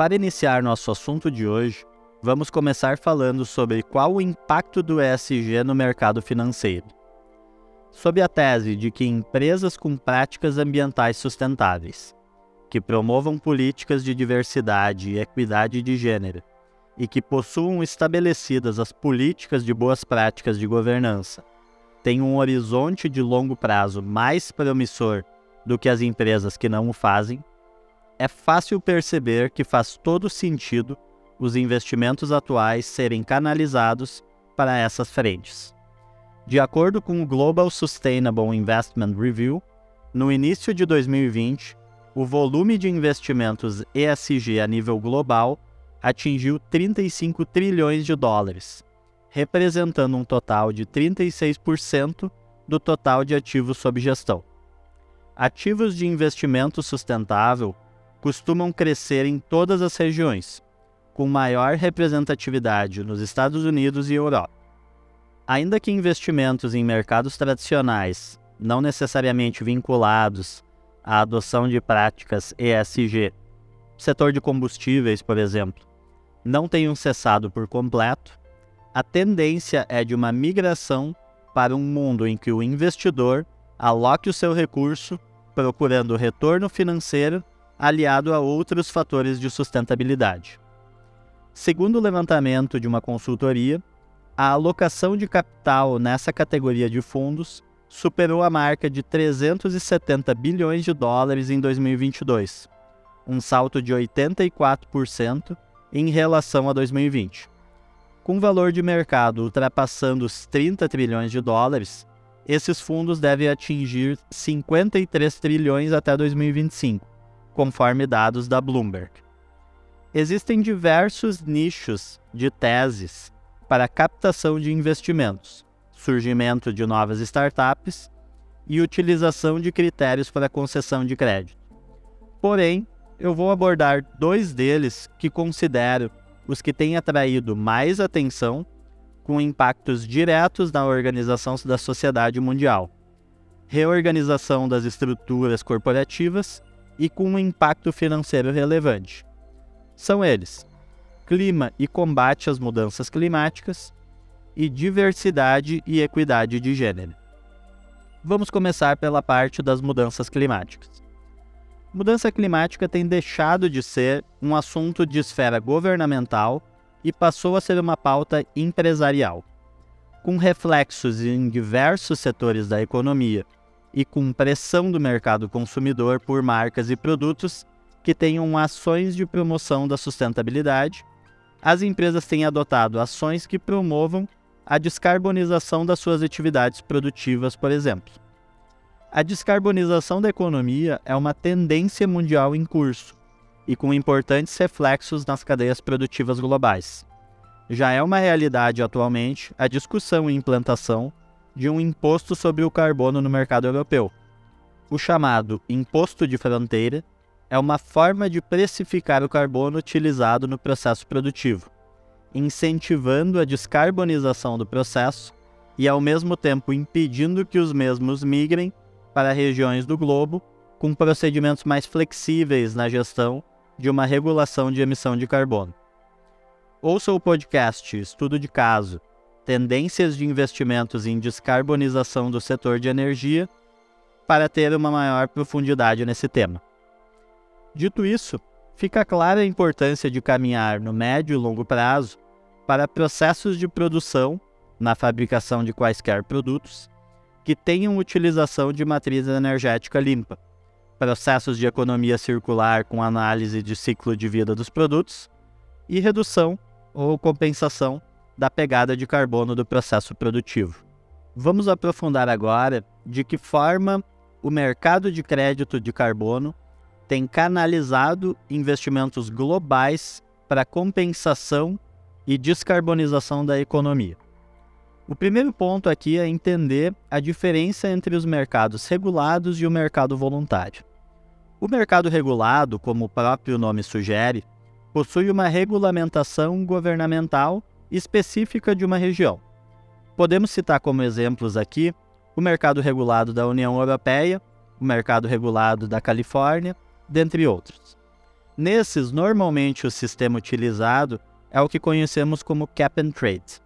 Para iniciar nosso assunto de hoje, vamos começar falando sobre qual o impacto do ESG no mercado financeiro. Sob a tese de que empresas com práticas ambientais sustentáveis, que promovam políticas de diversidade e equidade de gênero, e que possuam estabelecidas as políticas de boas práticas de governança, têm um horizonte de longo prazo mais promissor do que as empresas que não o fazem, é fácil perceber que faz todo sentido os investimentos atuais serem canalizados para essas frentes. De acordo com o Global Sustainable Investment Review, no início de 2020, o volume de investimentos ESG a nível global atingiu 35 trilhões de dólares, representando um total de 36% do total de ativos sob gestão. Ativos de investimento sustentável costumam crescer em todas as regiões, com maior representatividade nos Estados Unidos e Europa. Ainda que investimentos em mercados tradicionais, não necessariamente vinculados à adoção de práticas ESG, setor de combustíveis, por exemplo, não tenham cessado por completo, a tendência é de uma migração para um mundo em que o investidor aloque o seu recurso procurando retorno financeiro aliado a outros fatores de sustentabilidade. Segundo o levantamento de uma consultoria, a alocação de capital nessa categoria de fundos superou a marca de 370 bilhões de dólares em 2022, um salto de 84% em relação a 2020. Com valor de mercado ultrapassando os 30 trilhões de dólares, esses fundos devem atingir 53 trilhões até 2025, conforme dados da Bloomberg. Existem diversos nichos de teses para captação de investimentos, surgimento de novas startups e utilização de critérios para concessão de crédito. Porém, eu vou abordar dois deles que considero os que têm atraído mais atenção com impactos diretos na organização da sociedade mundial, reorganização das estruturas corporativas e com um impacto financeiro relevante. São eles: clima e combate às mudanças climáticas e diversidade e equidade de gênero. Vamos começar pela parte das mudanças climáticas. Mudança climática tem deixado de ser um assunto de esfera governamental e passou a ser uma pauta empresarial, com reflexos em diversos setores da economia, e com pressão do mercado consumidor por marcas e produtos que tenham ações de promoção da sustentabilidade, as empresas têm adotado ações que promovam a descarbonização das suas atividades produtivas, por exemplo. A descarbonização da economia é uma tendência mundial em curso e com importantes reflexos nas cadeias produtivas globais. Já é uma realidade atualmente a discussão e implantação de um imposto sobre o carbono no mercado europeu. O chamado imposto de fronteira é uma forma de precificar o carbono utilizado no processo produtivo, incentivando a descarbonização do processo e, ao mesmo tempo, impedindo que os mesmos migrem para regiões do globo com procedimentos mais flexíveis na gestão de uma regulação de emissão de carbono. Ouça o podcast Estudo de Caso tendências de investimentos em descarbonização do setor de energia para ter uma maior profundidade nesse tema. Dito isso, fica clara a importância de caminhar no médio e longo prazo para processos de produção na fabricação de quaisquer produtos que tenham utilização de matriz energética limpa, processos de economia circular com análise de ciclo de vida dos produtos e redução ou compensação da pegada de carbono do processo produtivo. Vamos aprofundar agora de que forma o mercado de crédito de carbono tem canalizado investimentos globais para compensação e descarbonização da economia. O primeiro ponto aqui é entender a diferença entre os mercados regulados e o mercado voluntário. O mercado regulado, como o próprio nome sugere, possui uma regulamentação governamental específica de uma região. Podemos citar como exemplos aqui o mercado regulado da União Europeia, o mercado regulado da Califórnia, dentre outros. Nesses, normalmente o sistema utilizado é o que conhecemos como cap and trade.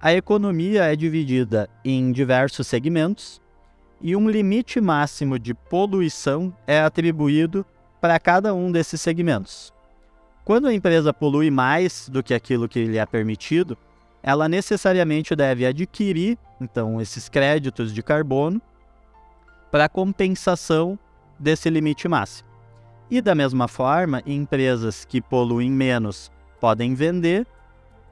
A economia é dividida em diversos segmentos e um limite máximo de poluição é atribuído para cada um desses segmentos. Quando a empresa polui mais do que aquilo que lhe é permitido, ela necessariamente deve adquirir então esses créditos de carbono para compensação desse limite máximo. E da mesma forma, empresas que poluem menos podem vender,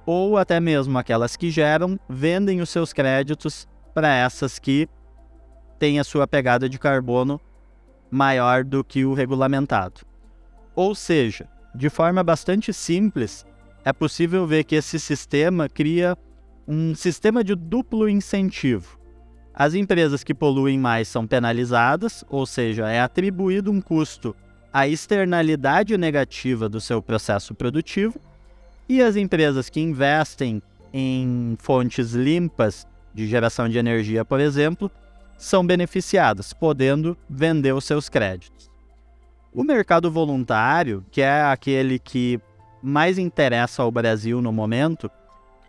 ou até mesmo aquelas que geram vendem os seus créditos para essas que têm a sua pegada de carbono maior do que o regulamentado. Ou seja, de forma bastante simples, é possível ver que esse sistema cria um sistema de duplo incentivo. As empresas que poluem mais são penalizadas, ou seja, é atribuído um custo à externalidade negativa do seu processo produtivo, e as empresas que investem em fontes limpas de geração de energia, por exemplo, são beneficiadas, podendo vender os seus créditos. O mercado voluntário, que é aquele que mais interessa ao Brasil no momento,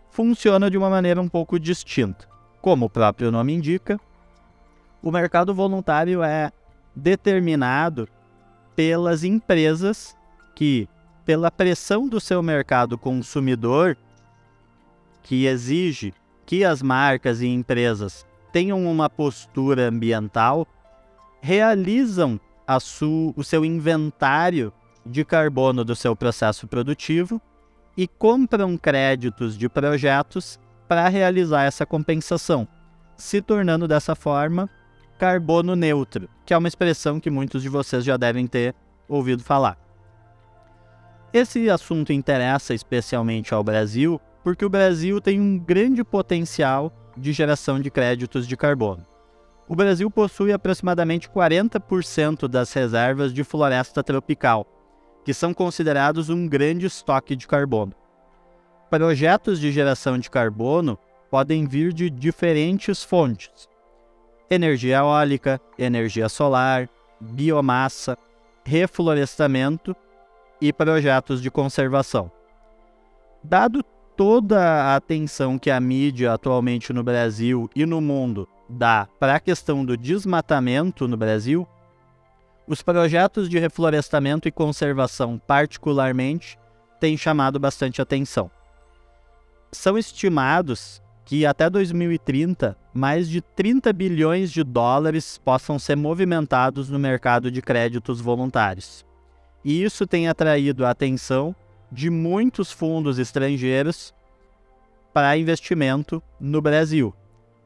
funciona de uma maneira um pouco distinta. Como o próprio nome indica, o mercado voluntário é determinado pelas empresas que, pela pressão do seu mercado consumidor, que exige que as marcas e empresas tenham uma postura ambiental, realizam o seu inventário de carbono do seu processo produtivo e compram créditos de projetos para realizar essa compensação, se tornando dessa forma carbono neutro, que é uma expressão que muitos de vocês já devem ter ouvido falar. Esse assunto interessa especialmente ao Brasil porque o Brasil tem um grande potencial de geração de créditos de carbono. O Brasil possui aproximadamente 40% das reservas de floresta tropical, que são considerados um grande estoque de carbono. Projetos de geração de carbono podem vir de diferentes fontes: energia eólica, energia solar, biomassa, reflorestamento e projetos de conservação. Dado toda a atenção que a mídia atualmente no Brasil e no mundo dá para a questão do desmatamento no Brasil, os projetos de reflorestamento e conservação, particularmente, têm chamado bastante atenção. São estimados que até 2030 mais de 30 bilhões de dólares possam ser movimentados no mercado de créditos voluntários. E isso tem atraído a atenção de muitos fundos estrangeiros para investimento no Brasil,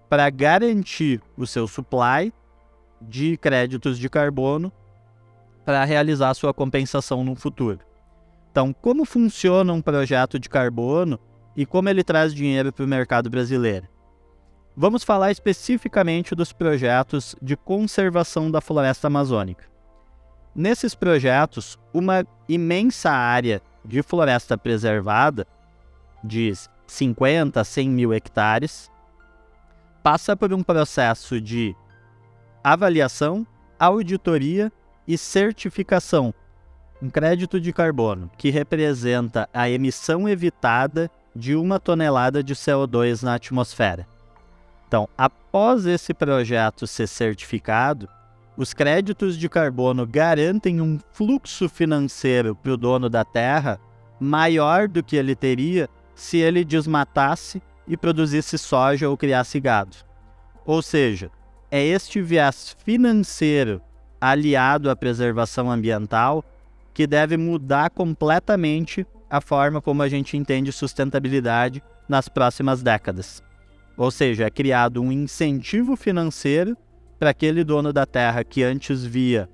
para garantir o seu supply de créditos de carbono para realizar sua compensação no futuro. Então, como funciona um projeto de carbono e como ele traz dinheiro para o mercado brasileiro? Vamos falar especificamente dos projetos de conservação da floresta amazônica. Nesses projetos, uma imensa área de floresta preservada, de 50 a 100 mil hectares, passa por um processo de avaliação, auditoria e certificação, um crédito de carbono, que representa a emissão evitada de uma tonelada de CO2 na atmosfera. Então, após esse projeto ser certificado, os créditos de carbono garantem um fluxo financeiro para o dono da terra maior do que ele teria se ele desmatasse e produzisse soja ou criasse gado. Ou seja, é este viés financeiro aliado à preservação ambiental que deve mudar completamente a forma como a gente entende sustentabilidade nas próximas décadas. Ou seja, é criado um incentivo financeiro para aquele dono da terra que antes via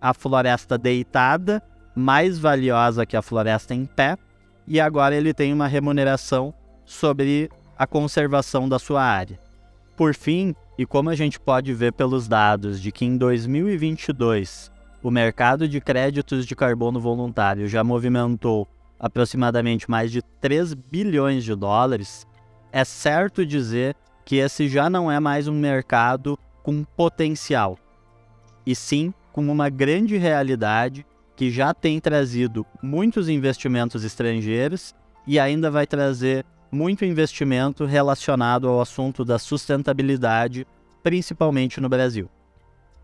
a floresta deitada mais valiosa que a floresta em pé, e agora ele tem uma remuneração sobre a conservação da sua área. Por fim, e como a gente pode ver pelos dados de que em 2022 o mercado de créditos de carbono voluntário já movimentou aproximadamente mais de 3 bilhões de dólares, é certo dizer que esse já não é mais um mercado com potencial, e sim com uma grande realidade que já tem trazido muitos investimentos estrangeiros e ainda vai trazer muito investimento relacionado ao assunto da sustentabilidade, principalmente no Brasil.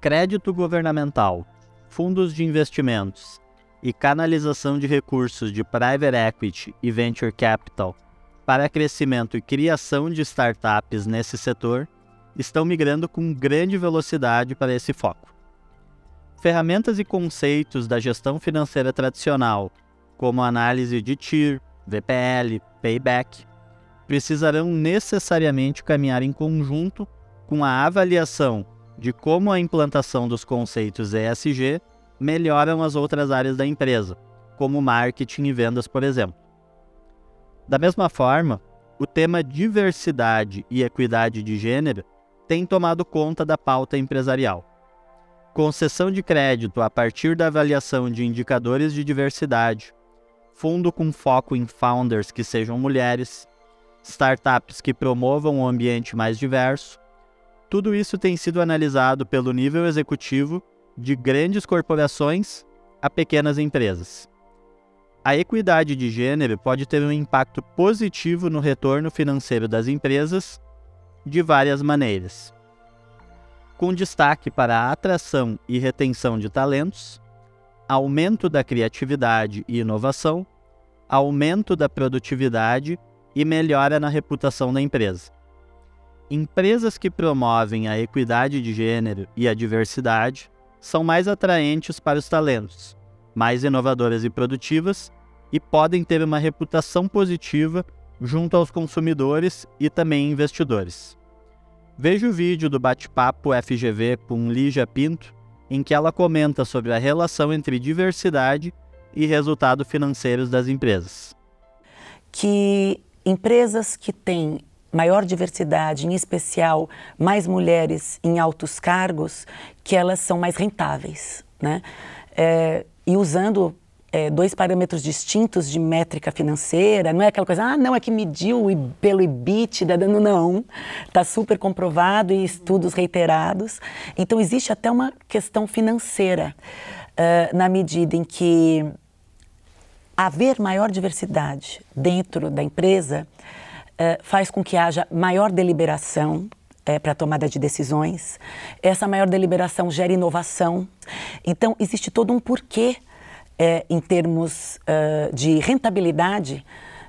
Crédito governamental, fundos de investimentos e canalização de recursos de private equity e venture capital para crescimento e criação de startups nesse setor estão migrando com grande velocidade para esse foco. Ferramentas e conceitos da gestão financeira tradicional, como análise de TIR, VPL, Payback, precisarão necessariamente caminhar em conjunto com a avaliação de como a implantação dos conceitos ESG melhoram as outras áreas da empresa, como marketing e vendas, por exemplo. Da mesma forma, o tema diversidade e equidade de gênero tem tomado conta da pauta empresarial. Concessão de crédito a partir da avaliação de indicadores de diversidade, fundo com foco em founders que sejam mulheres, startups que promovam um ambiente mais diverso. Tudo isso tem sido analisado pelo nível executivo de grandes corporações a pequenas empresas. A equidade de gênero pode ter um impacto positivo no retorno financeiro das empresas de várias maneiras. Com destaque para a atração e retenção de talentos, aumento da criatividade e inovação, aumento da produtividade e melhora na reputação da empresa. Empresas que promovem a equidade de gênero e a diversidade são mais atraentes para os talentos, mais inovadoras e produtivas e podem ter uma reputação positiva junto aos consumidores e também investidores. Veja o vídeo do bate-papo FGV com Lígia Pinto, em que ela comenta sobre a relação entre diversidade e resultados financeiros das empresas. Que empresas que têm maior diversidade, em especial mais mulheres em altos cargos, que elas são mais rentáveis, né? É, e usando é, dois parâmetros distintos de métrica financeira, não é aquela coisa, ah, não, é que mediu pelo EBITDA, não, não, está super comprovado e estudos reiterados. Então, existe até uma questão financeira, uh, na medida em que haver maior diversidade dentro da empresa uh, faz com que haja maior deliberação, é, para a tomada de decisões. Essa maior deliberação gera inovação. Então, existe todo um porquê é, em termos uh, de rentabilidade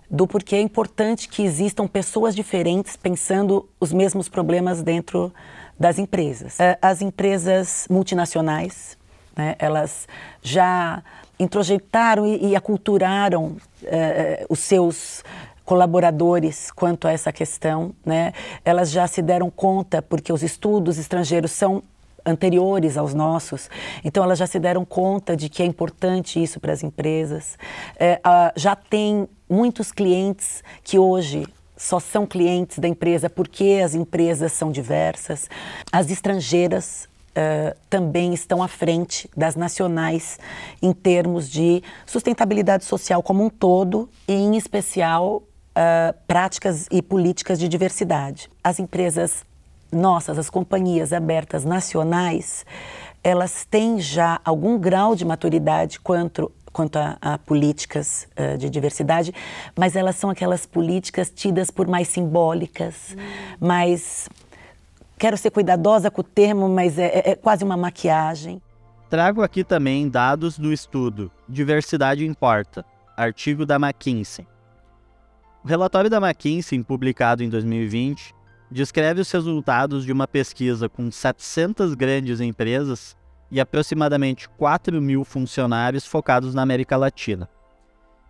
do porquê é importante que existam pessoas diferentes pensando os mesmos problemas dentro das empresas. As empresas multinacionais, né, elas já introjetaram e, e aculturaram uh, os seus colaboradores quanto a essa questão, né? Elas já se deram conta porque os estudos estrangeiros são anteriores aos nossos. Então, elas já se deram conta de que é importante isso para as empresas. É, já tem muitos clientes que hoje só são clientes da empresa porque as empresas são diversas. As estrangeiras Uh, também estão à frente das nacionais em termos de sustentabilidade social como um todo e, em especial, uh, práticas e políticas de diversidade. As empresas nossas, as companhias abertas nacionais, elas têm já algum grau de maturidade quanto quanto a, a políticas uh, de diversidade, mas elas são aquelas políticas tidas por mais simbólicas, hum. mais quero ser cuidadosa com o termo, mas é, é, é quase uma maquiagem. Trago aqui também dados do estudo Diversidade Importa, artigo da McKinsey. O relatório da McKinsey, publicado em 2020, descreve os resultados de uma pesquisa com 700 grandes empresas e aproximadamente 4 mil funcionários focados na América Latina.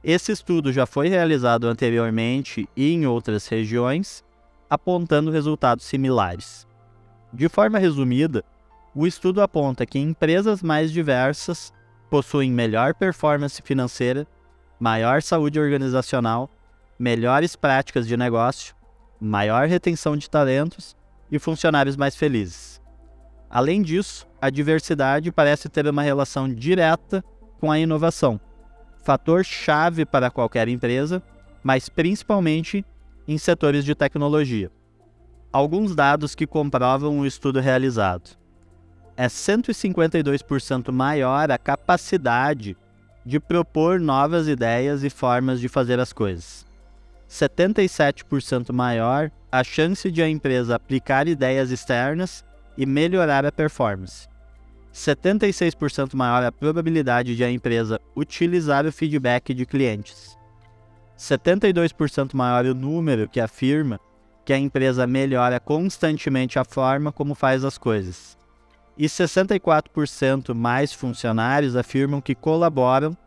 Esse estudo já foi realizado anteriormente e em outras regiões, apontando resultados similares. De forma resumida, o estudo aponta que empresas mais diversas possuem melhor performance financeira, maior saúde organizacional, melhores práticas de negócio maior retenção de talentos e funcionários mais felizes. Além disso, a diversidade parece ter uma relação direta com a inovação, fator chave para qualquer empresa, mas principalmente em setores de tecnologia. Alguns dados que comprovam o estudo realizado. É 152% maior a capacidade de propor novas ideias e formas de fazer as coisas. 77% maior a chance de a empresa aplicar ideias externas e melhorar a performance. 76% maior a probabilidade de a empresa utilizar o feedback de clientes. 72% maior o número que afirma que a empresa melhora constantemente a forma como faz as coisas. E 64% mais funcionários afirmam que colaboram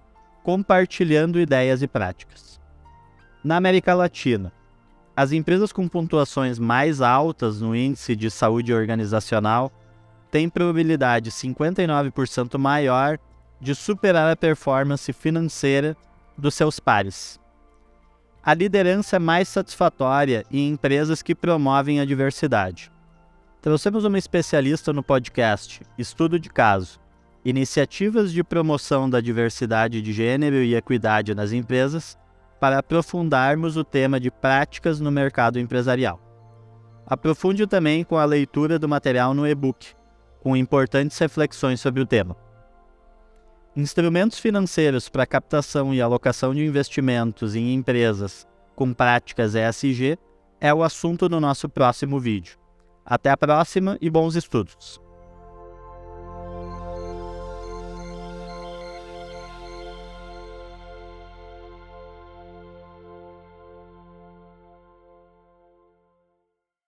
compartilhando ideias e práticas. Na América Latina, as empresas com pontuações mais altas no índice de saúde organizacional têm probabilidade 59% maior de superar a performance financeira dos seus pares. A liderança é mais satisfatória em empresas que promovem a diversidade. Trouxemos uma especialista no podcast Estudo de Caso, Iniciativas de Promoção da Diversidade de Gênero e Equidade nas Empresas, para aprofundarmos o tema de práticas no mercado empresarial. Aprofunde também com a leitura do material no e-book, com importantes reflexões sobre o tema. Instrumentos financeiros para captação e alocação de investimentos em empresas com práticas ESG é o assunto do nosso próximo vídeo. Até a próxima e bons estudos!